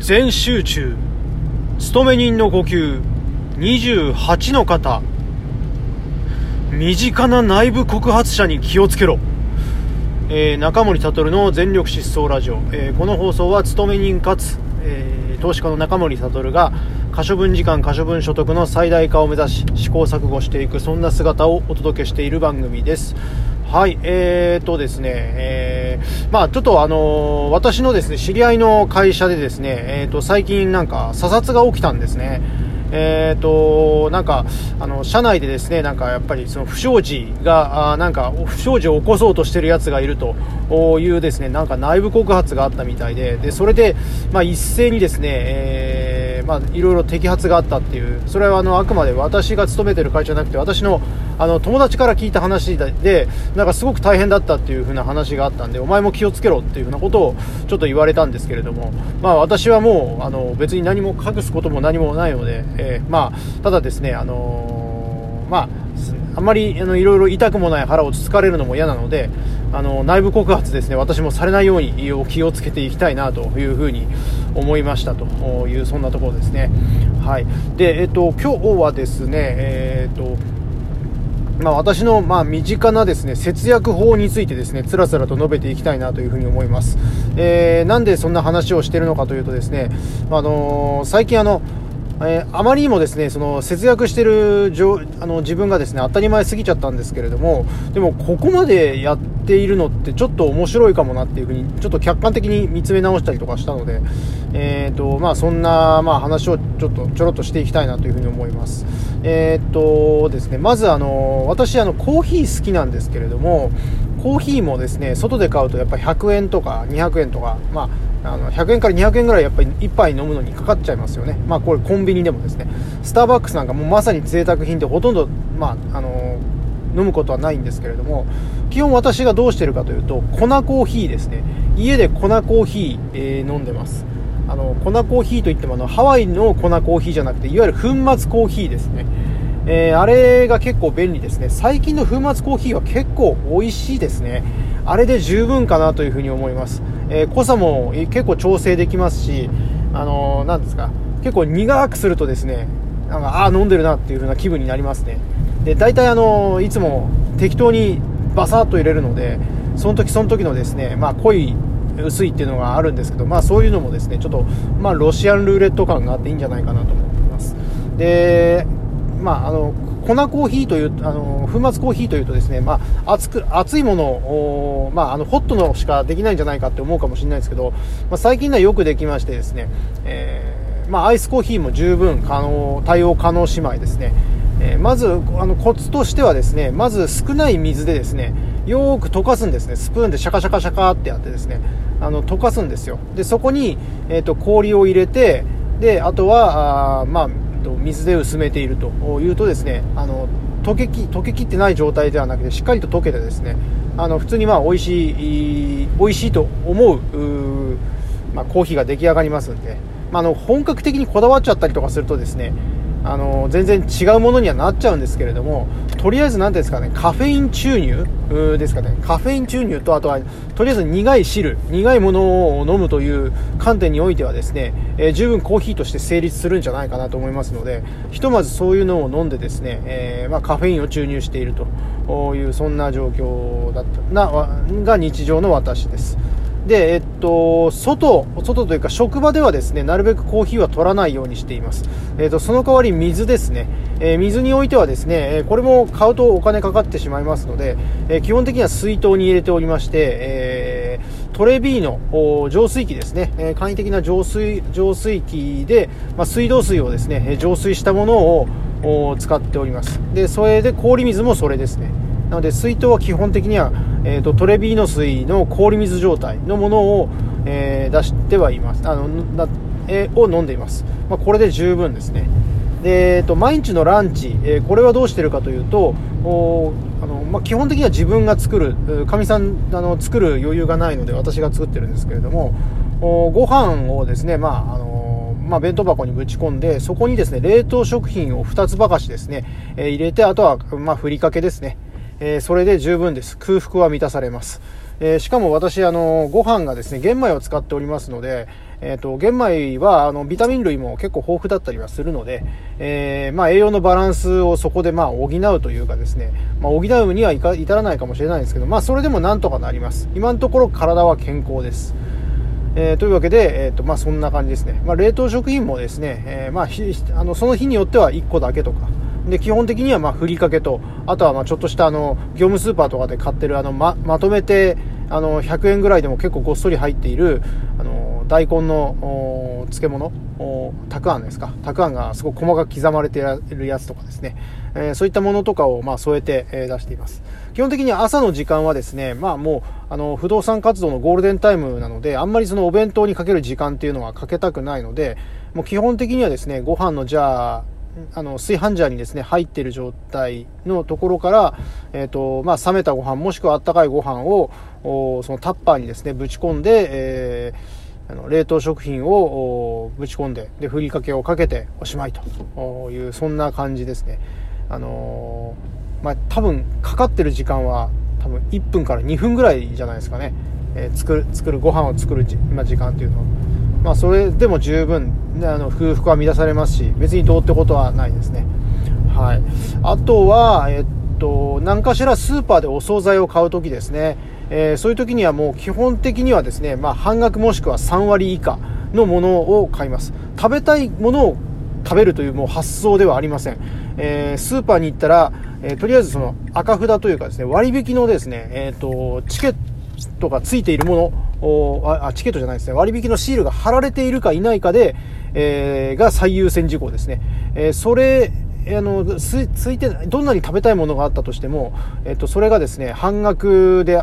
全集中勤め人の呼吸28の方。身近な内部告発者に気をつけろ、えー、中森悟の全力疾走ラジオ、えー、この放送は勤め人かつ、えー、投資家の中森悟が可処分時間可処分所得の最大化を目指し試行錯誤していくそんな姿をお届けしている番組です。はい、えーとですね、えー、まあちょっとあのー、私のですね、知り合いの会社でですね、えーと、最近なんか査察が起きたんですね。えーと、なんか、あの、社内でですね、なんかやっぱりその不祥事が、あなんか不祥事を起こそうとしてるやつがいるというですね、なんか内部告発があったみたいで、で、それで、まあ一斉にですね、えー、まあいろいろ摘発があったっていう、それはあの、あくまで私が勤めてる会社じゃなくて、私のあの友達から聞いた話でなんかすごく大変だったっていう風な話があったんでお前も気をつけろっていう風なことをちょっと言われたんですけれども、まあ、私はもうあの別に何も隠すことも何もないので、えー、まあ、ただですね、あのー、まあ、あんまりあのいろいろ痛くもない腹をつつかれるのも嫌なのであの内部告発ですね私もされないように気をつけていきたいなというふうに思いましたというそんなところですね。はいでえっと、今日はですね、えー、っとまあ、私のまあ身近なですね節約法についてですねつらつらと述べていきたいなというふうに思います。えー、なんでそんな話をしているのかというとですね、あのー、最近あのえー、あまりにもですねその節約してるあの自分がですね当たり前すぎちゃったんですけれどもでもここまでやっているのってちょっと面白いかもなっていうふうにちょっと客観的に見つめ直したりとかしたので、えーとまあ、そんな、まあ、話をちょっとちょろっとしていきたいなというふうに思います。えー、とですね、まずあの私あのコーヒー好きなんですけれどもコーヒーもですね外で買うとやっぱ100円とか200円とか、まあ、あの100円から200円ぐらいやっぱり1杯飲むのにかかっちゃいますよね、まあ、これコンビニでもですねスターバックスなんかもうまさに贅沢品でほとんど、まあ、あの飲むことはないんですけれども基本私がどうしてるかというと粉コーヒーですね。家で粉コーヒー、えー、飲んでます。あの粉コーヒーといってもあのハワイの粉コーヒーじゃなくていわゆる粉末コーヒーですね。えー、あれが結構便利ですね。最近の粉末コーヒーは結構美味しいですね。あれで十分かなというふうに思います、えー、濃さも結構調整できますしあのー、ですか。結構苦くするとですねなんかああ飲んでるなっていう風な気分になりますね。で大体あのいつも適当にバサッと入れるのでその時その時のですねまあ濃い薄いっていうのがあるんですけどまあそういうのもですねちょっとまあロシアンルーレット感があっていいんじゃないかなと思っています。でまあ、あの粉コーヒーというあの粉末コーヒーというとですね、まあ、熱く熱いものを、まあ、あのホットのしかできないんじゃないかって思うかもしれないですけど、まあ、最近ではよくできましてですね、えー、まあ、アイスコーヒーも十分可能対応可能姉妹ですね、えー、まずあのコツとしてはですねまず少ない水でですねよく溶かすんですね。スプーンでシャカシャカシャカってやってですねあの溶かすんですよ。でそこに、えーと氷を入れてであとはあまあと、水で薄めているというとですねあの溶けき溶けきってない状態ではなくてしっかりと溶けてですねあの普通にまあ美味しい美味しいと思うまあ、コーヒーが出来上がりますんで、まあ、あの本格的にこだわっちゃったりとかするとですねあの全然違うものにはなっちゃうんですけれどもとりあえず何ですかねカフェイン注入ですかねカフェイン注入とあとはとりあえず苦い汁苦いものを飲むという観点においてはですね、えー、十分コーヒーとして成立するんじゃないかなと思いますのでひとまずそういうのを飲んでですね、えー、まあ、カフェインを注入しているというそんな状況だったなが日常の私です。で、えっと、外、外というか職場ではですね、なるべくコーヒーは取らないようにしています。えっと、その代わり水ですね。えー、水においてはですね、これも買うとお金かかってしまいますので、えー、基本的には水筒に入れておりまして、えー、トレビーの浄水器ですね、え簡易的な浄水、浄水器で、まあ、水道水をですね、浄水したものを使っております。で、それで氷水もそれですね。なので水筒は基本的には、えーと、トレビーノ水の氷水状態のものを、えー、出してはいます。あのな、えー、を飲んでいます、まあ、これで十分ですね。で、えーと、毎日のランチ、えー、これはどうしてるかというとおあの、まあ、基本的には自分が作るかみさんあの作る余裕がないので私が作ってるんですけれどもおご飯をですね、まああのまあ、弁当箱にぶち込んでそこにですね冷凍食品を2つばかしですね、えー、入れてあとは、まあ、ふりかけですね。えー、それで十分です。空腹は満たされます。えー、しかも私、あの、ご飯がですね、玄米を使っておりますので、えっ、と、玄米は、あの、ビタミン類も結構豊富だったりはするので、えー、まあ、栄養のバランスをそこで、まあ、補うというかですね、まあ、補うにはいか至らないかもしれないんですけど、まあ、それでもなんとかなります。今のところ体は健康です。えー、というわけで、えーとまあ、そんな感じですね、ま、冷凍食品もですね、えー、まあ、あのその日によっては1個だけとか、で基本的にはまふりかけと、あとはまちょっとしたあの業務スーパーとかで買ってるあのままとめてあの100円ぐらいでも結構ごっそり入っているあの大根の漬物たくあんですか。たくあんがすごく細かく刻まれているやつとかですね、えー、そういったものとかをま添えて、え、出しています。基本的に朝の時間はですねまあもうあの不動産活動のゴールデンタイムなのであんまりそのお弁当にかける時間っていうのはかけたくないのでもう基本的にはですねご飯のじゃああの炊飯ジャーにですね入っている状態のところから、えーとまあ、冷めたご飯もしくはあったかいご飯をそのタッパーにですねぶち込んで、えー、あの冷凍食品をぶち込んででふりかけをかけておしまいというそんな感じですね。あのー、まあ、多分かかってる時間は多分1分から2分ぐらいじゃないですかね、えー、作る作るご飯を作るじ、まあ、時間っていうのは。まあ、それでも十分あの空腹は満たされますし別にどうってことはないですね。はい、あとは、えっと、何かしらスーパーでお惣菜を買うときですね、えー、そういう時にはもう基本的にはですね、まあ、半額もしくは3割以下のものを買います。食べたいものを食べるというもう発想ではありません、えー、スーパーに行ったら、えー、とりあえずその赤札というかですね割引のですね、えーと、チケットトがついているものあチケットじゃないですね割引のシールが貼られているかいないかで、えー、が最優先事項ですね、えそれあのついてどんなに食べたいものがあったとしても、えっと、それがですね半額で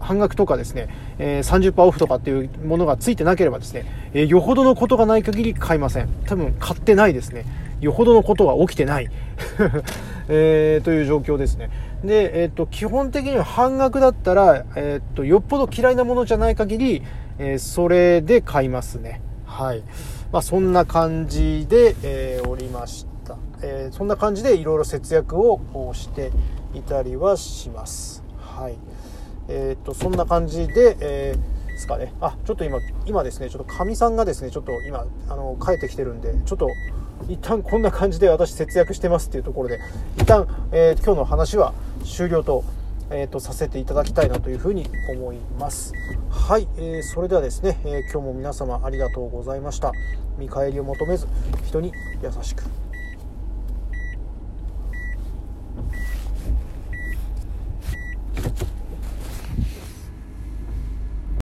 半額とかですね、えー、30%オフとかっていうものがついてなければですね、えー、よほどのことがない限り買いません。多分買ってないですね。よほどのことが起きてない。えー、という状況ですね。で、えっ、と、基本的には半額だったら、えっ、と、よっぽど嫌いなものじゃない限り、えそれで買いますね。はい。まあ、そんな感じで、えおりました。えそんな感じでいろいろ節約をしていたりはします。はい。えっ、と、そんな感じで、え、ですかね。あ、ちょっと今、今ですね、ちょっとかみさんがですね、ちょっと今、あの、帰ってきてるんで、ちょっと、一旦こんな感じで私節約してますっていうところで、一旦、え、今日の話は終了と、えーと、させていただきたいなというふうに思います。はい、えー、それではですね、えー、今日も皆様ありがとうございました。見返りを求めず人に優しく。